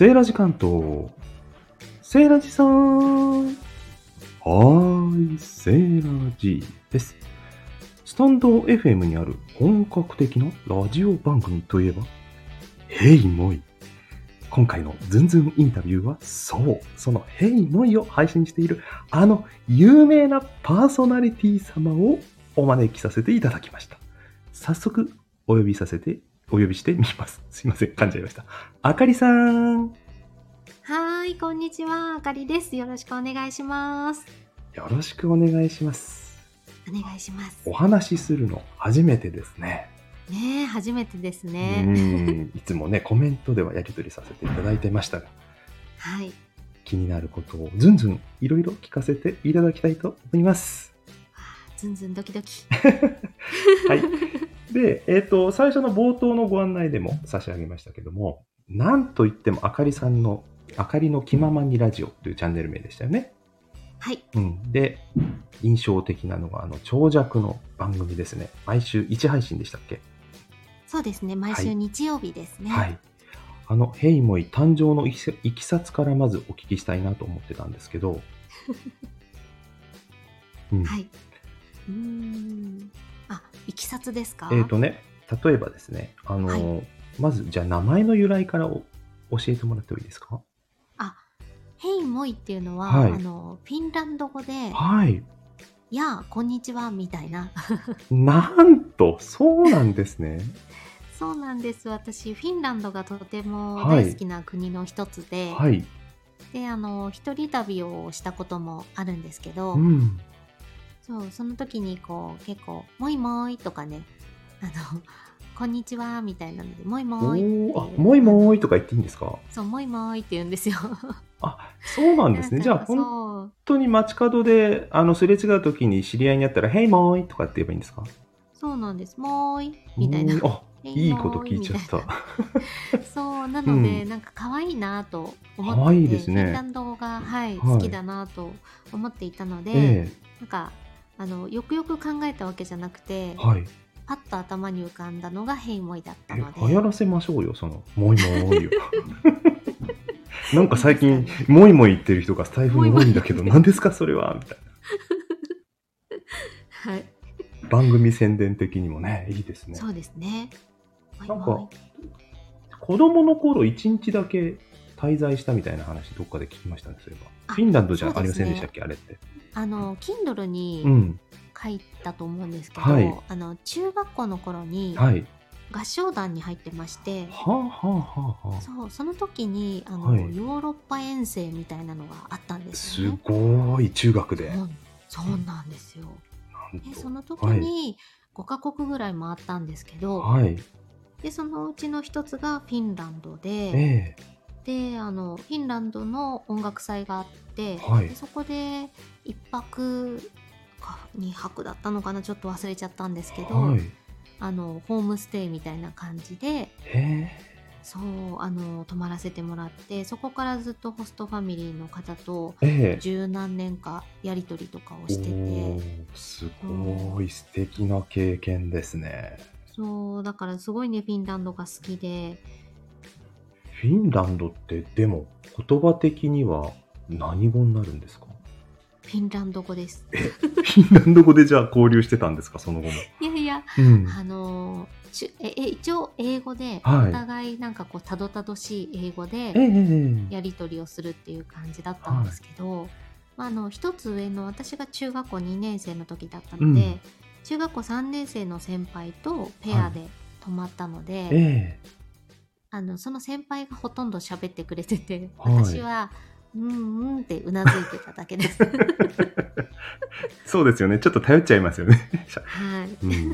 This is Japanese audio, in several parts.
セーラジ関東。セーラジさん。はーい、セーラジです。スタンド FM にある本格的なラジオ番組といえば、ヘイモイ。今回のズンズンインタビューは、そう、そのヘイモイを配信している、あの有名なパーソナリティ様をお招きさせていただきました。早速、お呼びさせて、お呼びしてみます。すいません、噛んじゃいました。あかりさん。はーい、こんにちは。あかりです。よろしくお願いします。よろしくお願いします。お願いします。お話しするの初めてですね。ねえ、初めてですうね。んいつもね、コメントではやり取りさせていただいてましたが、はい。気になることをずんずんいろいろ聞かせていただきたいと思います。ずんずんドキドキ。はい。で、えっ、と、最初の冒頭のご案内でも差し上げましたけども、なんといってもあかりさんの、あかりの気ままにラジオというチャンネル名でしたよね。はい。うん。で、印象的なのが、あの、長尺の番組ですね。毎週1配信でしたっけ？そうですね。毎週日曜日ですね。はい。あの、ヘイモイ誕生のいきいきさつからまずお聞きしたいなと思ってたんですけど、うんはい。うーん。あ、いきさつですか？えっ、とね、例えばですね、あの、はいまず、じゃあ名前の由来からお教えてもらってもいいですか？あ、ヘイモイっていうのは、はいあの、フィンランド語で、はい。やあ、こんにちは、みたいな。なんと、そうなんですね。そうなんです。私、フィンランドがとてもはい大好きな国の一つで、はい。で、あの、一人旅をしたこともあるんですけど、うん。そう、その時にこう、結構、もいもいとかね、あの、こんにちは、みたいなので、もいおもいあ、もいもーいとか言っていいんですか？そう、もいもいって言うんですよ。あ、そうなんですね。じゃあ、本当に街角で、あの、すれ違う時に知り合いになったら、ヘイモーイとかって言えばいいんですか？そうなんです。もーい、みたいな。いいこと聞いちゃっもーた。い そう、なので、うんなんか可愛いなと思って可愛いですねフィンランド語が、はい、はい好きだなと思っていたので、えなんか、あの、よくよく考えたわけじゃなくてえ、はい。パッと頭に浮かんだのがヘイモイだったので。え流行らせましょうよ、その、もいもーいを。なんか最近、もいもい言ってる人がスタイフに多いんだけど、何ですか、それは？みたいはい、な。番組宣伝的にもね、いいですね。そうですね。モイなんかモイ子供の頃、一日だけ滞在したみたいな話、どっかで聞きましたね、そういえば。あフィンランドじゃありますせんでしたっけ、あれって。あの、Kindle にうん。書いたと思うんですけど、はいあの、中学校の頃にはい。合唱団に入ってまして、はあ、はあ、はあ、はあ。そう、その時に、あの、はいヨーロッパ遠征みたいなのがあったんですすよね。ごい、中学で。そうそうなんですよ。で、その時に5カ国ぐらい回ったんですけど、はい。で、そのうちの一つがフィンランドで、えで、あの、フィンランドの音楽祭があって、はいでそこで一泊か二泊だったのかな、ちょっと忘れちゃったんですけど、えはい。あの、ホームステイみたいな感じで。そう、あの、泊まらせてもらって、そこからずっとホストファミリーの方と、ええ。十何年かやりとりとかをしておて、ーすごい素敵な経験ですね。そう、だからすごいね、フィンランドが好きで、フィンランドってでも言葉的には何語になるんですか？フィンランド語です。フィンランド語でじゃあ交流してたんですか？その後も。いやいや、うん。あのええ一応英語で、はい。お互いなんかこうたどたどしい英語でやり取りをするっていう感じだったんですけど、まあ、あの一つ上の私が中学校2年生の時だったので、うん。中学校3年生の先輩とペアで泊まったので、えあのその先輩がほとんど喋ってくれてて、はい私はうんうんってうなずいてただけです。え そうですよね。ちょっと頼っちゃいますよね。はい。うん、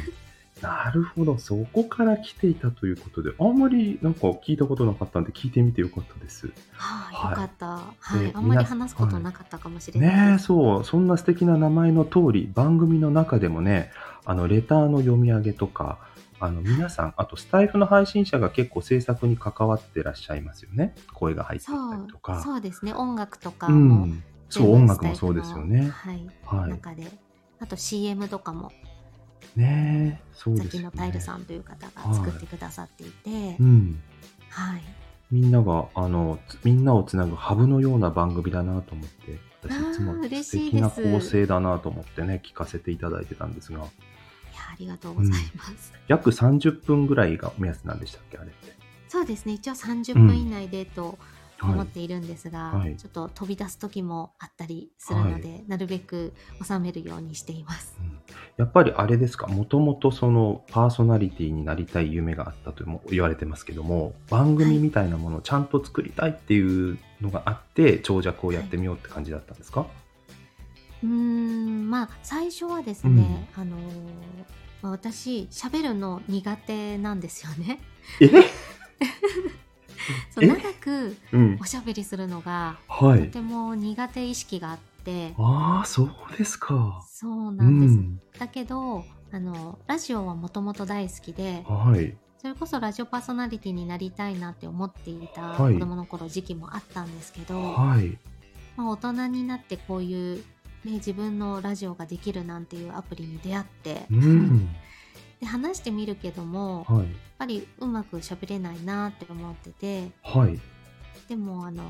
なるほど。そこから来ていたということで、あんまりなんか聞いたことなかったんで聞いてみてよかったです。はあ、はいよかった。はい、であんまり話すことなかったかもしれないねえ、です。そう。そんな素敵な名前の通り、番組の中でもね、あの、レターの読み上げとか、あの、皆さん、あとスタイフの配信者が結構制作に関わってらっしゃいますよね。声が入ってそうたりとか。そうですね音楽とかうも、ん。そう、音楽もそうですよね。はい、はい。中であと CM とかもねえ、そうですよね。のタイルさんという方が作ってくださっていて、うん。はいみんなが、あの、つみんなをつなぐハブのような番組だなと思って、私いつも素敵な構成だなと思ってね、聞かせていただいてたんですが、ありがとうございます。約30分ぐらいが目安なんでしたっけ、あれって。そうですね一応30分以内でと思はい。っているんですが、はいちょっと飛び出す時もあったりするので、なるべく収めるようにしています。うんやっぱりあれですか、もともとそのパーソナリティになりたい夢があったとも言われてますけども、番組みたいなものをちゃんと作りたいっていうのがあって、長尺をやってみようって感じだったんですか、うーんまあ最初はですね、あのーまあ私喋るの苦手なんですよね。え？そうえ？長くうんお。しゃべりするのがはい。とても苦手意識があって、ああ、そうですか。そううなんです。ん。だけどあのラジオはもともと大好きではい。それこそラジオパーソナリティになりたいなって思っていたはい子供の頃時期もあったんですけど、はい。まあ、大人になってこういう、ね、自分のラジオができるなんていうアプリに出会って、うん。で話してみるけどもやっはい。ぱりうまく喋れないなって思っててはい。でもあの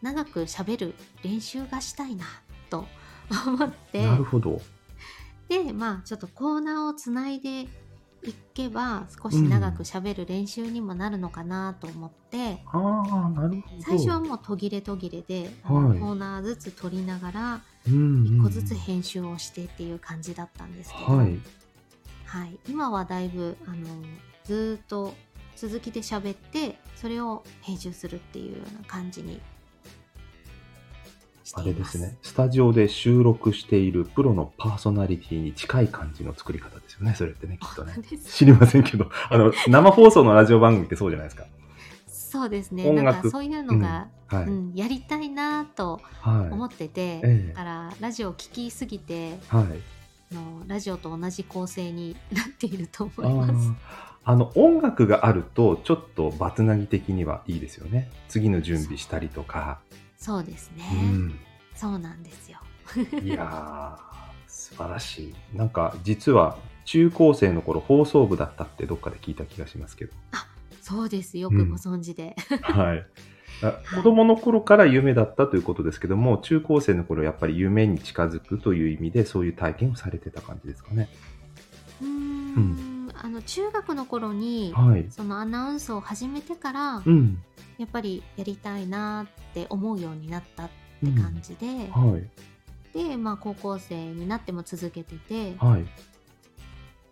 長く喋る練習がしたいなと 思ってなるほど。でまあちょっとコーナーをつないでいけば少し長く喋る練習にもなるのかなと思って、ああ、なるほど。最初はもう途切れ途切れで、はいコーナーずつ取りながらうん一個ずつ編集をしてっていう感じだったんですけど、はい。はい今はだいぶあのずーっと続きで喋ってそれを編集するっていうような感じにあれですすね。スタジオで収録しているプロのパーソナリティに近い感じの作り方ですよね。それってね、きっとね知りませんけど、あの、生放送のラジオ番組ってそうじゃないですか。そうですね。なんかそういうのが、はい。うんやりたいなとはい。思ってて、ええ。だからラジオを聞きすぎてはい。あのラジオと同じ構成に なっているとあ思います。ー。あの音楽があるとちょっとバツナギ的にはいいですよね。次の準備したりとか、そうですね、うん、そうなんですよ。いやー素晴らしい。なんか実は中高生の頃放送部だったってどっかで聞いた気がしますけどそうです。よくご存知で。はい。あ子供の頃から夢だったということですけども中高生の頃やっぱり夢に近づくという意味でそういう体験をされてた感じですかね。うーん。あの中学の頃にはい。そのアナウンスを始めてからうん。やっぱりやりたいなって思うようになったって感じで、はい。で、まあ、高校生になっても続けててはい。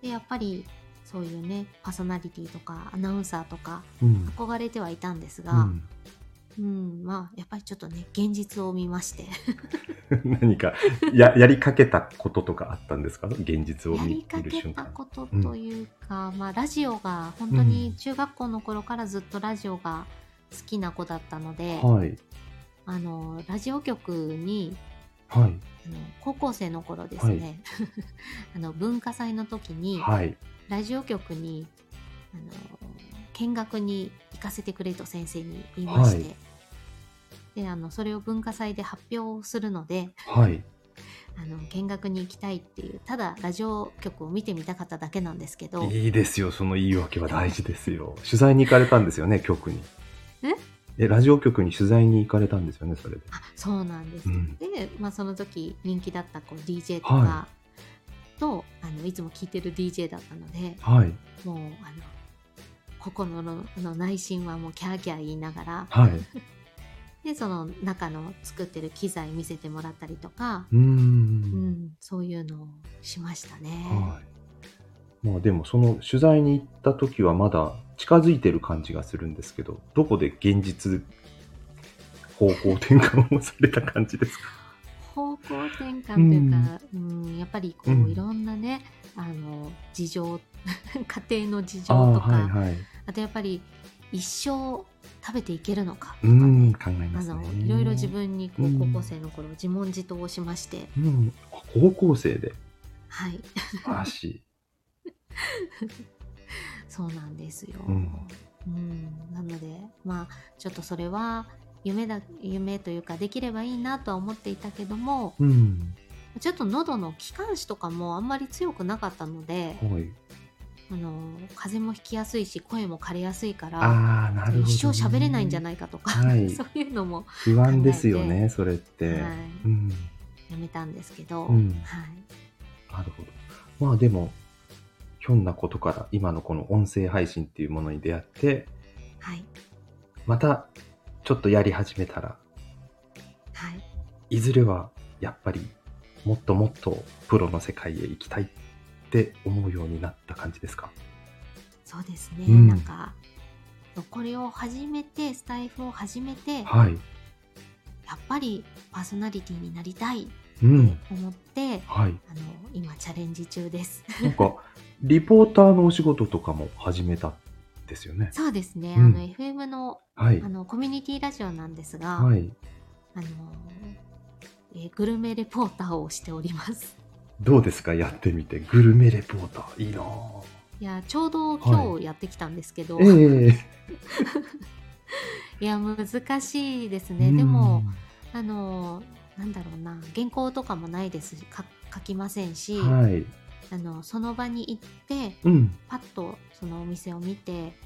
でやっぱりそういうねパーソナリティとかアナウンサーとかうん。憧れてはいたんですうが、ん。うんまあやっぱりちょっとね現実を見まして。何かややりかけたこととかあったんですか？現実を見やりかるけたことというか、まあラジオが本当に中学校の頃からずっとラジオが好きな子だったので、はい。あのラジオ局にはい。あの高校生の頃ですね、あの文化祭の時に、はい。ラジオ局にあの見学に行かせてくれと先生に言いまして、はい。であのそれを文化祭で発表するのではい。あの見学に行きたいっていうただラジオ局を見てみたかっただけなんですけど。いいですよ。その言い訳は大事ですよ。取材に行かれたんですよね局に。え？えラジオ局に取材に行かれたんですよねそれで。あそうなんです、うん。で、まあ、その時人気だったこう DJ とか、はとあのいつも聴いてる DJ だったのではい。もうあの心のの内心はもうキャーキャー言いながらはい。でその中の作ってる機材見せてもらったりとか、うん、そういうのをしましたね。はいまあでもその取材に行った時はまだ近づいてる感じがするんですけどどこで現実方向転換をされた感じですか？方向転換というか、うん。やっぱりこう、うん。いろんなねあの事情 家庭の事情とかはいはい。あとやっぱり一生食べていけるのかとかうねん考えまあのすねいろいろ自分にこううん。高校生の頃自問自答をしまして、うん、あ高校生で？はい。素晴らしい。そうなんですよ。うんうんなのでまあちょっとそれは夢だ夢というかできればいいなとは思っていたけどもうん。ちょっと喉の気管支とかもあんまり強くなかったのではい。あの風邪もひきやすいし声も枯れやすいからなるほど、ね。一生喋れないんじゃないかとか、はい そういうのも、不安ですよね、それって。はいうん。やめたんですけど、うんはい、なるほど。まあでも、ひょんなことから今のこの音声配信っていうものに出会って、はい、またちょっとやり始めたら、はい、いずれはやっぱりもっともっとプロの世界へ行きたいって思うようになった感じですか？そうですね、うんなんかこれを始めてスタイフを始めて、はい。やっぱりパーソナリティになりたいってうん。思って、はい。あの今チャレンジ中です。なんか、リポーターのお仕事とかも始めたんですよね。そうですね、うんあの FM のはいあ。のコミュニティラジオなんですが、はい。あのえーグルメレポーターをしております。どうですか？やってみて。グルメレポーター。いいなぁ。いやちょうど今日やってきたんですけど、ええ いや難しいですね。でも、うあのなんだろうな原稿とかもないですしか書きませんし、んはい。あのその場に行ってうん。パッとそのお店を見て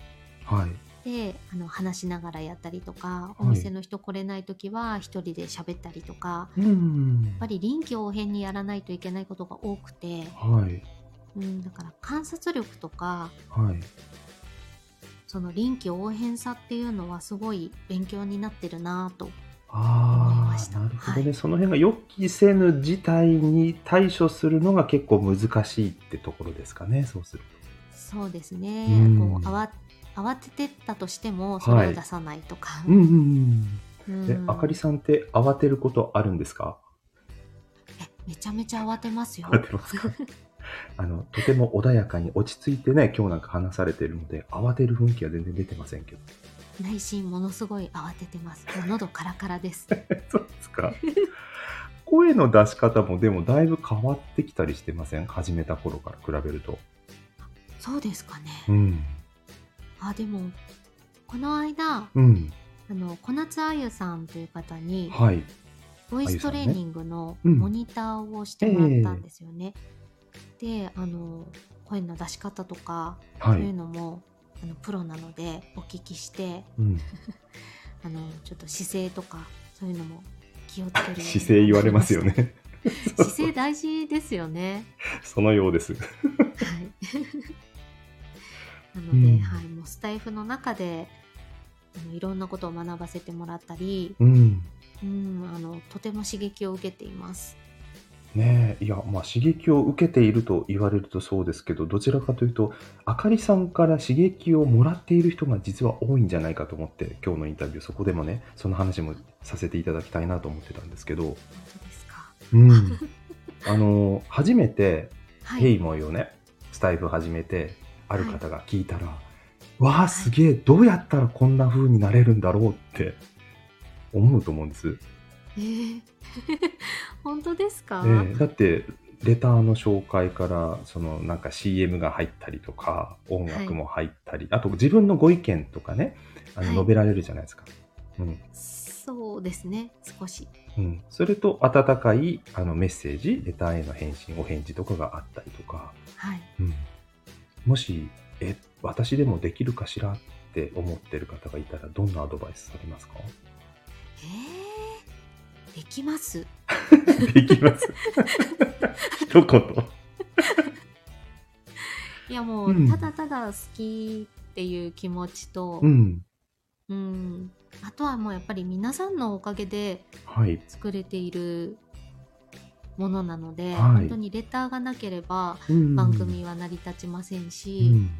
はい。であの話しながらやったりとか、いお店の人来れない時は一人で喋ったりとかうん。やっぱり臨機応変にやらないといけないことが多くて、はい。うん、だから観察力とかはい。その臨機応変さっていうのはすごい勉強になってるなぁとああ、なるほどね、はいその辺が予期せぬ事態に対処するのが結構難しいってところですかね、そうするそうですね、うん。こう慌慌ててったとしてもそれを出さないとか、と。うんうんううん。ん。で、あかりさんって慌てることあるんですか？えめちゃめちゃ慌てますよ。慌てますか？あの、とても穏やかに落ち着いてね、今日なんか話されてるので、慌てる雰囲気は全然出てませんけど。内心ものすごい慌ててます喉カラカラです そうですか声の出し方もでもだいぶ変わってきたりしてません？始めた頃から比べると。そうですかねうん。あでもこの間うん。あの小夏あゆさんという方にはい。ボイストレーニングのうんモニターをしてもらったんですよね。であの声の出し方とか、そういうはい。のもあのプロなのでお聞きしてうん。あのちょっと姿勢とかそういうのも気をつける 姿勢言われますよね。姿勢大事ですよね。そのようです。はい。なので、うんはい、もうスタイフの中であのいろんなことを学ばせてもらったり、うん。うん、あのとても刺激を受けています。ねえ、いや、まあ刺激を受けていると言われるとそうですけど、どちらかというと、あかりさんから刺激をもらっている人が実は多いんじゃないかと思って、今日のインタビュー、そこでもね、その話もさせていただきたいなと思ってたんですけど。うん。あの、初めて、はい。ヘイモイをね、スタイフ始めて、ある方が聞いたら、わあ、すげえ、どうやったらこんな風になれるんだろうって思うと思うんです。えー。本当ですか？ええだってレターの紹介からそのなんか CM が入ったりとか音楽も入ったり、あと自分のご意見とかねあのはい。述べられるじゃないですか、うん。そうですね。少し。うん、それと温かいあのメッセージレターへの返信お返事とかがあったりとか、はい。うん、もしえ私でもできるかしらって思ってる方がいたらどんなアドバイスされますか？えー、できます。できます。一言いやもう、うん。ただただ好きっていう気持ちと、うん。うん、あとはもうやっぱり皆さんのおかげではい。作れているものなので、はい。本当にレターがなければうん。番組は成り立ちませんうし、ん。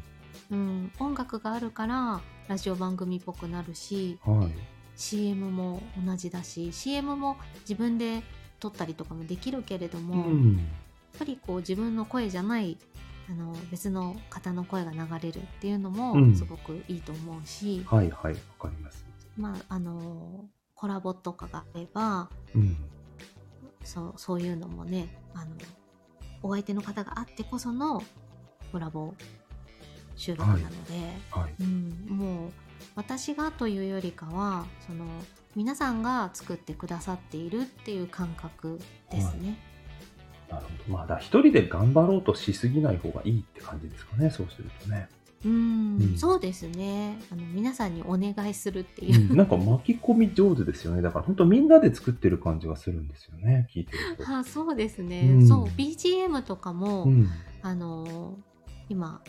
うん。音楽があるからラジオ番組っぽくなるしはい CM も同じだし CM も自分で撮ったりとかもできるけれどうも、やっんぱりこう自分の声じゃないあの別の方の声が流れるっていうのうん。もすごくいいと思うし、はいはいわかります。まああのコラボとかがあればうん。そうそういうのもねあのお相手の方があってこそのコラボ収録なので、はい。うん、もう私がというよりかはその皆さんが作ってくださっているっていう感覚ですね。なるほど。まあ、だ一人で頑張ろうとしすぎない方がいいって感じですかね、そうするとね。うん、うんそうですねあの皆さんにお願いするってういう、ん、なんか巻き込み上手ですよね。だから本当みんなで作ってる感じがするんですよね、聞いてると。あそうですね、うんそう BGM とかも、うん。あの今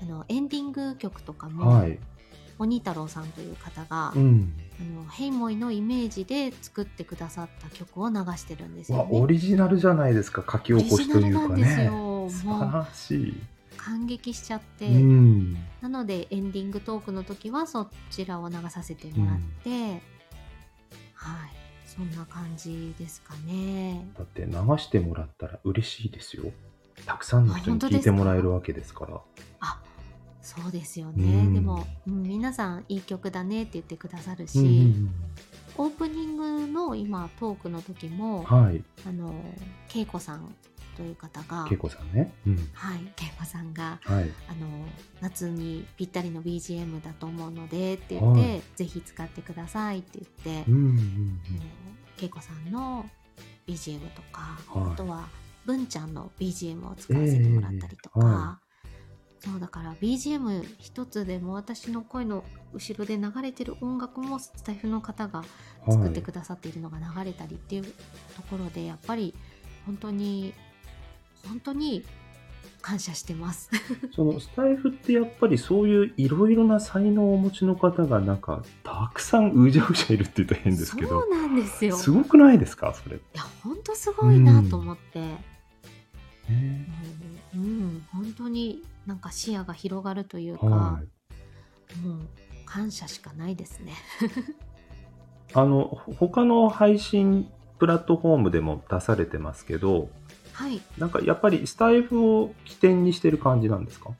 あのエンディング曲とかも、はい。鬼太郎さんという方が、うん。あのヘイモイのイメージで作ってくださった曲を流してるんですわよね。オリジナルじゃないですか、書き起こしというかね。よ素晴らしい。感激しちゃって、うん。なのでエンディングトークの時はそちらを流させてもらって、はいそんな感じですかね。だって流してもらったら嬉しいですよ。たくさんの人に聞いてもらえるわけですから。あそうですよね、うん。でも、うん、皆さんいい曲だねって言ってくださるし、うんうんオープニングの今トークの時も、うんはい。あの恵子さんという方が恵子さんね。うん。はい。恵子さんがはい。あの夏にぴったりの BGM だと思うのでって言って、はい。ぜひ使ってくださいって言って、うん恵子さんの BGM とか、はい。あとは文ちゃんの BGM を使わせてもらったりとか、ええはそうだから BGM 一つでも私の声の後ろで流れてる音楽もスタイフの方が。作ってくださっているのが流れたりっていうところでやっぱり本当に本当に感謝してます。そのスタイフってやっぱりそういういろいろな才能をお持ちの方がなんかたくさんうじゃうじゃいるって言うと変ですけどそうなんですよ。すごくないですかそれ、いや本当すごいなと思って、ねもううん本当になんか視野が広がるというか、はい、もう感謝しかないですね。あのほ他の配信プラットフォームでも出されてますけどはい、なんかやっぱりスタイフを起点にしてる感じなんですか？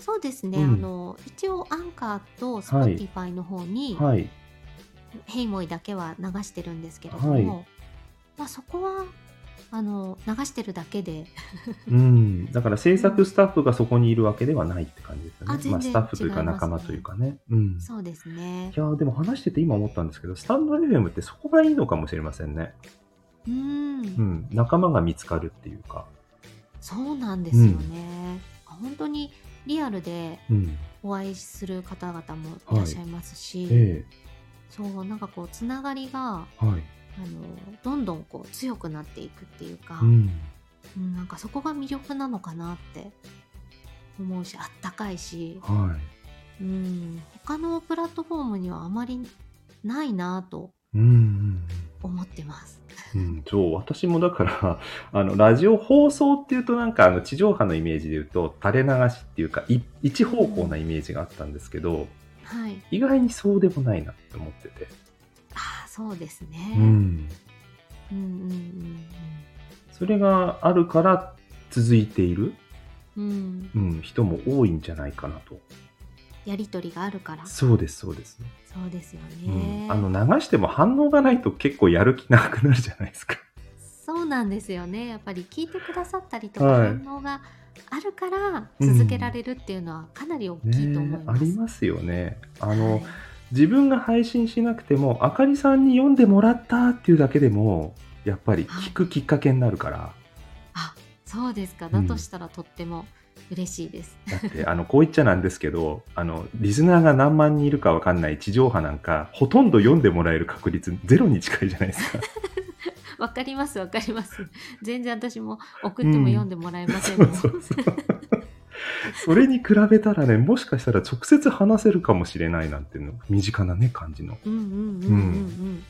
そうですね。うん。あの一応アンカーと Spotify の方に、はい。ヘイモイだけは流してるんですけれども、はい。まあそこはあの流してるだけで、うん。だから制作スタッフがそこにいるわけではないって感じですよね、あ全然まあ、スタッフというか仲間というかね。うん。そうですね。い。やーでも話してて今思ったんですけどスタンド FM ってそこがいいのかもしれませんね。うん、うん、仲間が見つかるっていうか、そうなんですよね。本当にリアルでうん、お会いする方々もいらっしゃいますし、えそうなんかこうつながりがえはい、あのどんどんこう強くなっていくっていうか、うん、うんなんかそこが魅力なのかなって思うしあったかいし、はうん、他のプラットフォームにはあまりないなと思ってます。うん、うん、そう、私もだから、あの、ラジオ放送っていうとなんか、あの、地上波のイメージで言うと、垂れ流しっていうか、い一方向なイメージがあったんですけど、はい、意外にそうでもないなって思ってて、そうですね。うん、うんうんうんそれがあるから続いている、うんうんうん、人も多いんじゃないかなと。やりとりがあるからそうです、そうです。そうですようねん、。あの、流しても反応がないと結構やる気なくなるじゃないですか。そうなんですよね。やっぱり聞いてくださったりとかはい反応があるから続けられるっていうのはかなり大きいと思いねます。ありますよね。あの、はい自分が配信しなくても、あかりさんに読んでもらったっていうだけでも、やっぱり聞くきっかけになるから。あそうですか。うんだとしたらとっても嬉しいです。だって、あの、こう言っちゃなんですけど、あの、リスナーが何万人いるかわかんない地上波なんか、ほとんど読んでもらえる確率ゼロに近いじゃないですか。わかりますわかります。全然私も送っても読んでもらえませんもん。そ うそうそう。それに比べたらね、もしかしたら直接話せるかもしれないなんていうの、身近なね、感じの。うんうんうんうんうん。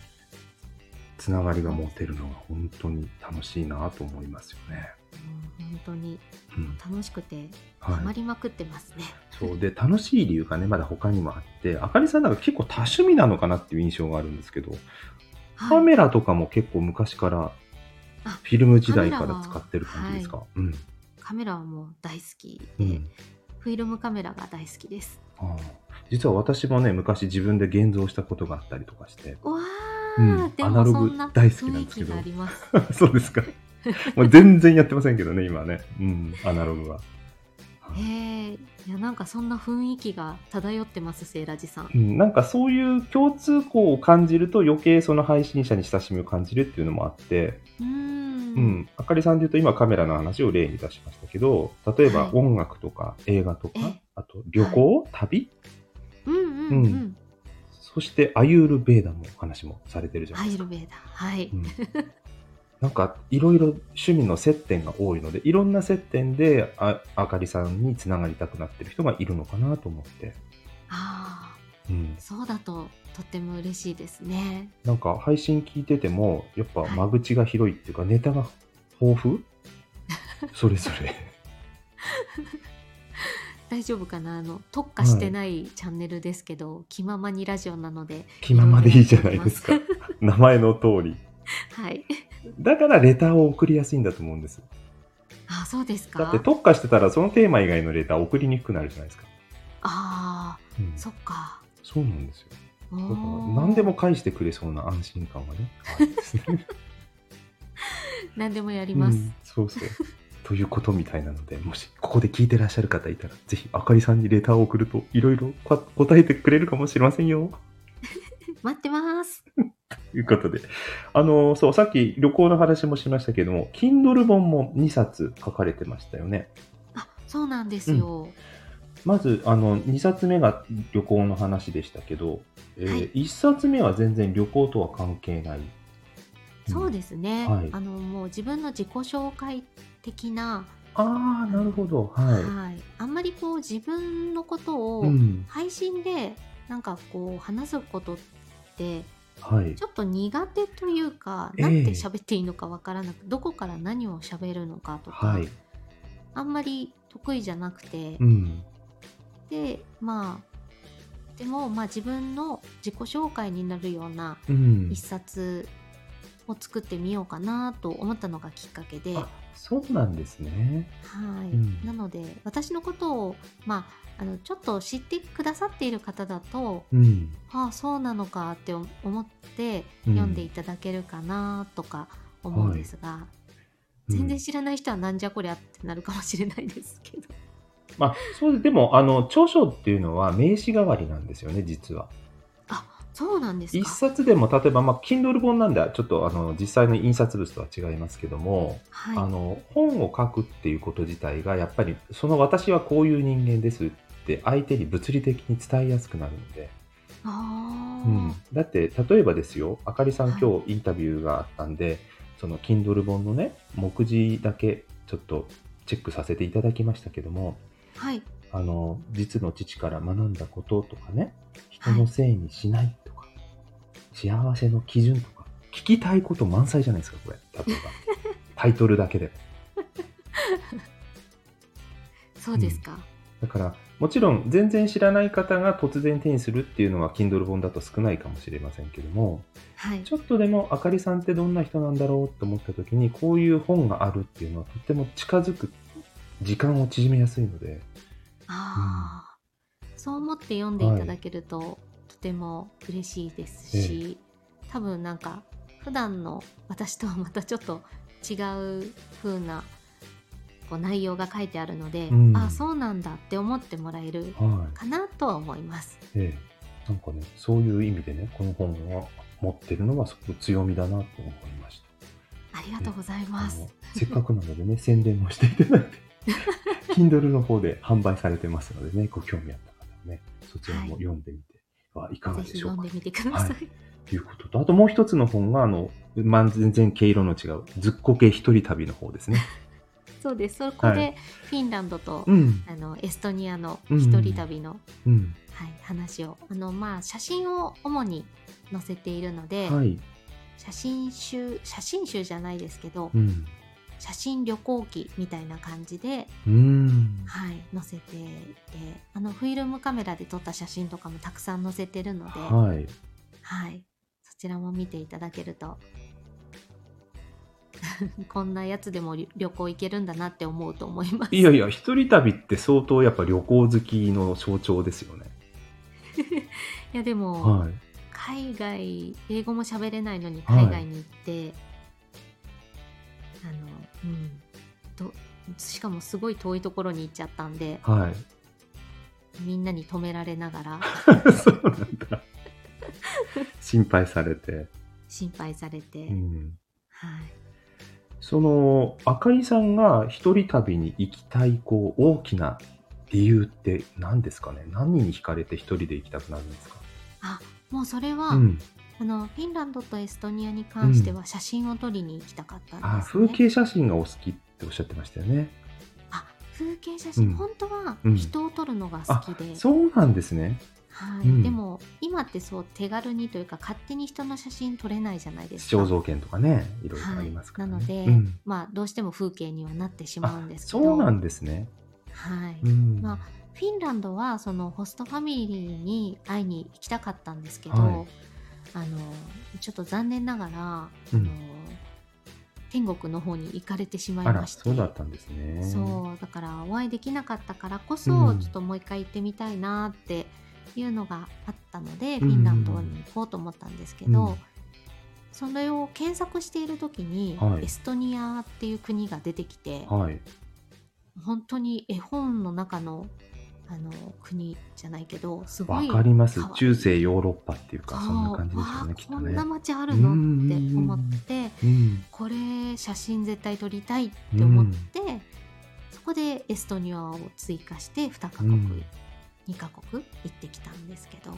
つながりが持てるのが本当に楽しいなと思いますよね。うん本当に。うん。楽しくてはい。ハマりまくってますね。そう。で楽しい理由がねまだ他にもあってあかりさんなんか結構多趣味なのかなっていう印象があるんですけど、カはい、メラとかも結構昔からあフィルム時代から使ってる感じですか、うん、カメラはもう大好きで、うん。フィルムカメラが大好きです。実は私もね昔自分で現像したことがあったりとかして。わうー、でんアナログ大好きなんですけど。そうですか。もう全然やってませんけどね今ね、うん、アナログは、へえ、いやなんかそんな雰囲気が漂ってます、セイラジさん。うん、なんかそういう共通項を感じると余計その配信者に親しみを感じるっていうのもあって、うーん。うん、あかりさんで言うと今カメラの話を例に出しましたけど、例えばはい音楽とか映画とか、え？あと旅行、旅？うんうんうん。うんそしてアユールベーダの話もされてるじゃなアいですか。ベーダ。はい。うん なんかいろいろ趣味の接点が多いので、いろんな接点でああかりさんにつながりたくなってる人がいるのかなと思って。うん、そうだととっても嬉しいですね。なんか配信聞いてても、やっぱはい間口が広いっていうか、ネタが豊富？それぞれ。大丈夫かな？あの特化してないチャンネルですけど、気ままにラジオなので。気ままでいいじゃないですか名前の通り。はい。だからレターを送りやすいんだと思うんです。あ、そうですか。だって特化してたらそのテーマ以外のレター送りにくくなるじゃないですか。ああ、うんそっか。そうなんですよ。おだからー何でも返してくれそうな安心感がね。あるんですね何でもやります。うんそうそう。ということみたいなので、もしここで聞いてらっしゃる方いたら、ぜひあかりさんにレターを送るといろいろこ答えてくれるかもしれませんよ。待ってます。ということで。あの、そう、さっき旅行の話もしましたけども、Kindle 本も2冊書かれてましたよね。あ、そうなんですよ。まず、あの、2冊目が旅行の話でしたけど、えーはい1冊目は全然旅行とは関係ない。そうですね、はいあのもう自分の自己紹介的な、ああ、なるほど。ははい、あんまりこう自分のことい。をうん。配信でなんかこう話すことってはいち。ょっと苦手というか、ええなんて喋っていいのかわからなくどこから何を喋るのかとか、はい。あんまり得意じゃなくて、うん。でまあでもまあ自分の自己紹介になるようなうん一。冊を作ってみようかなと思ったのがきっかけで、あ、そうなんですね。はいうんなので私のことを、まあ、あのちょっと知ってくださっている方だとうん。ああそうなのかって思ってうん読んでいただけるかなとか思うんですが、全然知らない人はなんじゃこりゃってなるかもしれないですけど。まあ、そうで、でも、あの、著書っていうのは名刺代わりなんですよね、実は。あそうなんです一か。冊でも、例えば、まあ、Kindle 本なんで、ちょっと、あの、実際の印刷物とは違いますけども、はい、あの、本を書くっていうこと自体が、やっぱり、その私はこういう人間ですって、相手に物理的に伝えやすくなるので、あー。うん、だって、例えばですよ、あかりさん、はい。今日インタビューがあったんで、その Kindle 本のね、目次だけちょっとチェックさせていただきましたけども、はいあの、実の父から学んだこととかね、人のせいにしないとか、幸せの基準とか、聞きたいこと満載じゃないですか、これ。例えば。タイトルだけでも。そうですか。だから、もちろん全然知らない方が突然手にするっていうのは Kindle 本だと少ないかもしれませんけども、はいちょっとでもあかりさんってどんな人なんだろうと思った時に、こういう本があるっていうのはとっても近づく、時間を縮めやすいので、ああ、そう思って読んでいただけると、とても嬉しいですし、多分なんか普段の私とはまたちょっと違う風なこう内容が書いてあるので、うんあそうなんだって思ってもらえるはかなとは思います。い。ええ。なんかね、そういう意味でね、この本は持ってるのはすごく強みだなと思いました。ありがとうございます。せっかくなのでね、宣伝もしていただいて、Kindle の方で販売されてますのでね、ご興味あった方はね、そちらも読んでみてはいかがぜでしょうか。ひ読んでみてください。はということと、あともう一つの本が、あの、まあ、全然毛色の違う、ずっこけ一人旅の方ですね。そうです。そこはでフィンランドと、うん。あのエストニアのうん一人旅の、うん。はい、話をあの、まあ、写真を主に載せているので、はい。写真集写真集じゃないですけど、うん。写真旅行記みたいな感じで。はい、載せていてあのフィルムカメラで撮った写真とかもたくさん載せてるので、はいはい。そちらも見ていただけると こんなやつでも旅旅行行けるんだなって思うと思います。いやいや、一人旅って相当やっぱ旅行好きの象徴ですよね。いやでも、はい。海外英語も喋れないのにはい海外に行って、あのうんどしかもすごい遠いところに行っちゃったんではい。みんなに止められながら そうなんだ。心配されて。心配されて、うん。はい、その、あかりさんが一人旅に行きたい、こう、大きな理由って何ですかね？何に惹かれて一人で行きたくなるんですか？あもうそれは、うん。あのフィンランドとエストニアに関しては写真を撮りに行きたかったんです、ねあ、風景写真がお好きっておっしゃってましたよね。あ風景写真、うん本当はうん人を撮るのが好きで、そうなんですね。はいうんでも今ってそう手軽にというか勝手に人の写真撮れないじゃないですか。肖像権とかね、いろいろありますからね。はい、なので、うんまあどうしても風景にはなってしまうんですけどそうなんですね。はいうん。まあフィンランドはそのホストファミリーに会いに行きたかったんですけど、はいあのちょっと残念ながら、うん。あの天国の方に行かれてしまいまして。そうだったんですね。そうだからお会いできなかったからこそ、うん。ちょっともう一回行ってみたいなっていうのがあったので、ん。フィンランドに行こうと思ったんですけど、うん。それを検索している時に、はい。エストニアっていう国が出てきて、はい。本当に絵本の中のあの国じゃないけどすごわいかります。中世ヨーロッパっていうか、そんな感じでしょうわあね、きっとね。こんな。街あるの？って思ってうん。これ写真絶対撮りたいって思って、そこでエストニアを追加して2カ国、うん。2カ国行ってきたんですけど。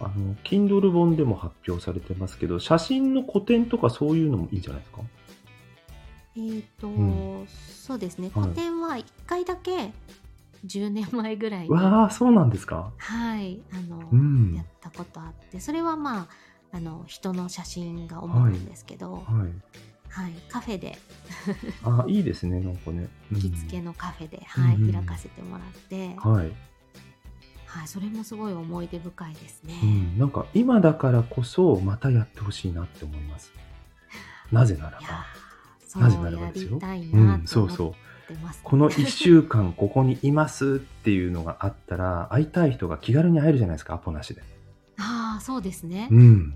あの、Kindle 本でも発表されてますけど、写真の個展とかそういうのもいいんじゃないですか？えっ、と、ん。そうですね。はい。個展は1回だけ10年前ぐらいにわあ、そうなんですか？はいあの、うんやったことあってそれはまああの人の写真が主なんですけど、はいはい。カフェで あ、いいですね、なんかね。うん着付けのカフェで、はいうん開かせてもらって、はい。はい、それもすごい思い出深いですね。うん、なんか今だからこそまたやってほしいなって思います。なぜならば、なぜならばやですよりたいうん、そうそう。この1週間ここにいますっていうのがあったら、会いたい人が気軽に会えるじゃないですか、アポなしで。ああそうですね。うん。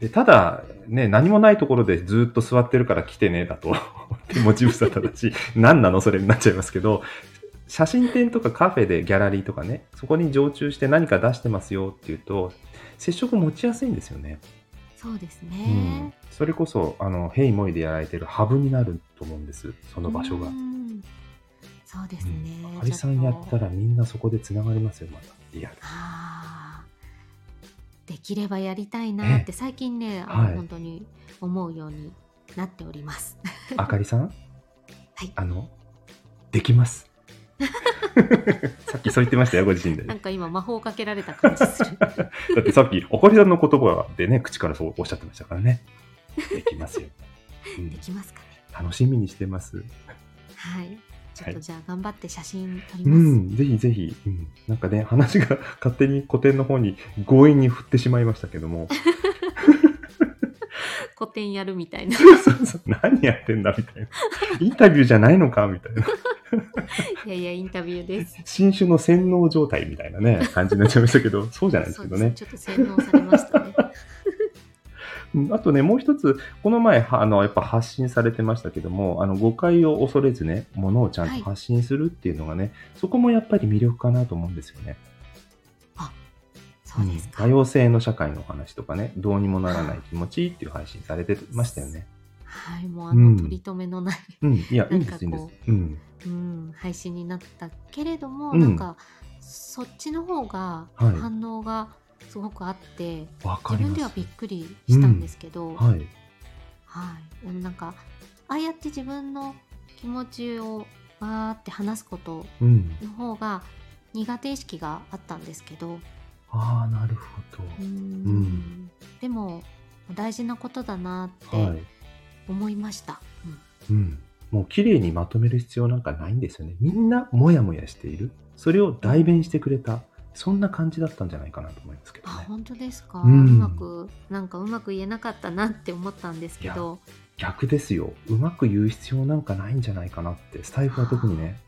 で、ただ、ね、何もないところでずっと座ってるから来てね、だと、手持ち無沙汰だし、何なの？それになっちゃいますけど、写真展とかカフェでギャラリーとかね、そこに常駐して何か出してますよっていうと、接触持ちやすいんですよね。そうですうんね。。それこそ、あの、ヘイモイでやられてるハブになると思うんです、その場所がう。んそうですね。あかりさんやったらみんなそこでつながりますよ、また。リアル。できればやりたいなって最近ね、あのはい本当に思うようになっております。あかりさん？はいあの、できます。さっきそう言ってましたよ、ご自身で。なんか今魔法かけられた感じする。だってさっき、あかりさんの言葉でね、口からそうおっしゃってましたからね。できますよ。うんできますかね。楽しみにしてます。はい。ちょっはいとじゃあ頑張って写真撮りうます。ん、ぜひぜひ、うん、なんかね、話が 勝手に古典の方に強引に振ってしまいましたけども、個展やるみたいな。そうそう何やってんだみたいな。インタビューじゃないのかみたいな。いやいや、インタビューです。新種の洗脳状態みたいなね、感じになっちゃいましたけど、そうじゃないですけどね。ちょっと洗脳されましたね。うんあとね、もう一つ、この前、はあの、やっぱ発信されてましたけども、あの、誤解を恐れずね、ものをちゃんと発信するっていうのがね、そこもやっぱり魅力かなと思うんですよね。そうですか。ん多様性の社会のお話とかね、どうにもならない気持ちっていう配信されてましたよね。はい、もうあうんの、取り留めのない、うん、いや、いないんです、いいんですこ。うん。うん、配信になったけれども、うんなんか、そっちの方がはい反応がすごくあって、自分ではび。っくりしたんですけど、はい。はい。でもなんか、ああやって自分の気持ちをわーって話すことうん。の方が苦手意識があったんですけど、ああ、なるほど。うーんんでも大事なことだなっはいて。思いました。うんうん。もう綺麗にまとめる必要なんかないんですよね。みんなもやもやしている。それを代弁してくれた。そんな感じだったんじゃないかなと思いますけどね。あ本当ですか、ううんまくなんかうまく言えなかったなって思ったんですけいど逆ですよ。うまく言う必要なんかないんじゃないかなって。スタイフは特にね。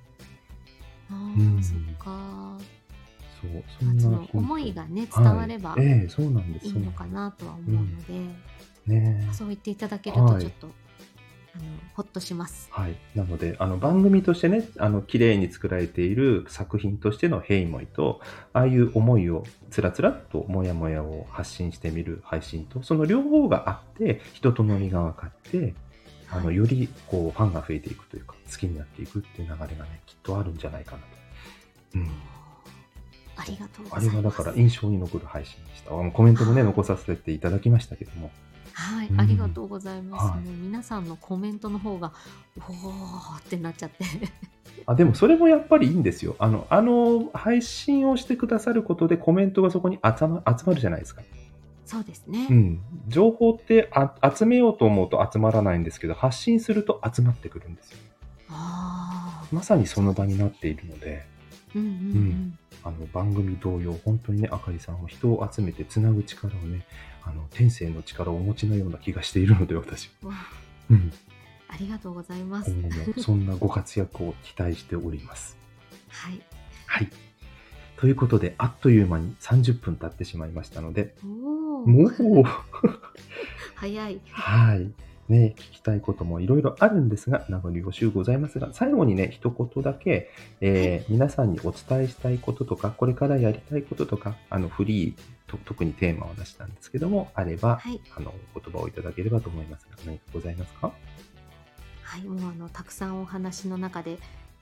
あー、うんそっかそう。そまあんな思いがね伝わればはいええそうなんです。いいのかなとは思うので、ねえそう言っていただけるとはいちょっと、あのほっとします。はい。なので、あの、番組としてね、あの、綺麗に作られている作品としてのヘイモイと、ああいう思いをつらつらっともやもやを発信してみる配信と、その両方があって、人とのみが分かって、あの、はいより、こう、ファンが増えていくというか、好きになっていくっていう流れがね、きっとあるんじゃないかなと。うん。ありがとうごあざいます。れはだから印象に残る配信でした。あのコメントもね、残させていただきましたけども。はい、うんありがとうございます。はい皆さんのコメントの方が、おーってなっちゃって。あでもそれもやっぱりいいんですよ。あの、あの、配信をしてくださることでコメントがそこに集ま集まるじゃないですか。そうですね。うん。情報ってあ集めようと思うと集まらないんですけど、発信すると集まってくるんですよ。ああ。まさにその場になっているので、うんうんうん。あの番組同様、本当にね、あかりさんは人を集めてつなぐ力をね、あの天性の力をお持ちのような気がしているので、私は。わうん。ありがとうございます。今後もそんなご活躍を期待しております。はい。はい。ということで、あっという間に30分経ってしまいましたので。もう、早い。はい。ね、聞きたいこともいろいろあるんですが、名残惜しゅうございますが、最後にね、一言だけ、えー皆さんにお伝えしたいこととか、これからやりたいこととか、あの、フリーと、特にテーマを出したんですけども、あれば、はい。あの、お言葉をいただければと思いますが、何かございますか？はい。もうあの、たくさんお話の中で、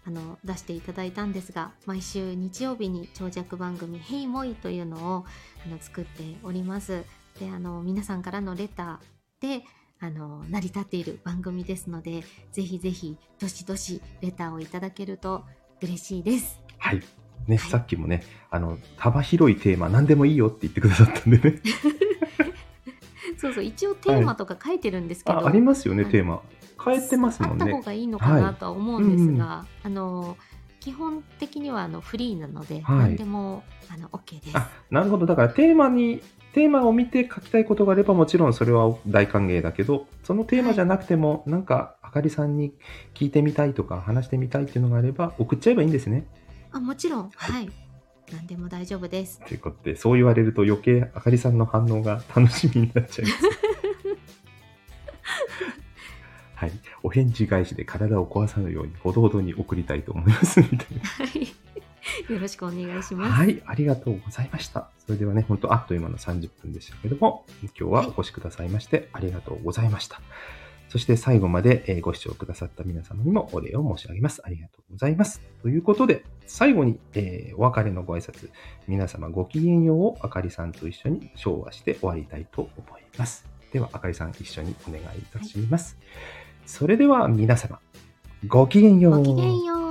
あの、出していただいたんですが、毎週日曜日に長尺番組、ヘイモイというのを、あの、作っております。で、あの、皆さんからのレターで、あの、成り立っている番組ですので、ぜひぜひ、どしどしレターをいただけると嬉しいです。はい。ね、はいさっきもね、あの、幅広いテーマ、何でもいいよって言ってくださったんでね。そうそう、一応テーマとか書いてるんですけど、あ、ありますよね、はいテーマ。変えてますもんねあった方。がいいのかなとは思うんですが、はあの基本的にはあのフリーなので、はい何でもあの OK です。あ、なるほど。だからテーマに、テーマを見て書きたいことがあればもちろんそれは大歓迎だけど、そのテーマじゃなくても、なんか、あかりさんに聞いてみたいとか話してみたいっていうのがあれば送っちゃえばいいんですね。あもちろん、はいはい、何でも大丈夫です。ということで、そう言われると余計あかりさんの反応が楽しみになっちゃいます。はい。お返事返しで体を壊さぬようにほどほどに送りたいと思います。みたいな。はい、よろしくお願いします。はい、ありがとうございました。それではね、本当あっという間の30分でしたけども、今日はお越しくださいまして、ありがとうございました。そして最後までご視聴くださった皆様にもお礼を申し上げます。ありがとうございます。ということで、最後に、えお別れのご挨拶、皆様ごきげんようをあかりさんと一緒に昭和して終わりたいと思います。では、あかりさん一緒にお願いいたします。それでは皆様、ごきげんよう。ごきげんよう。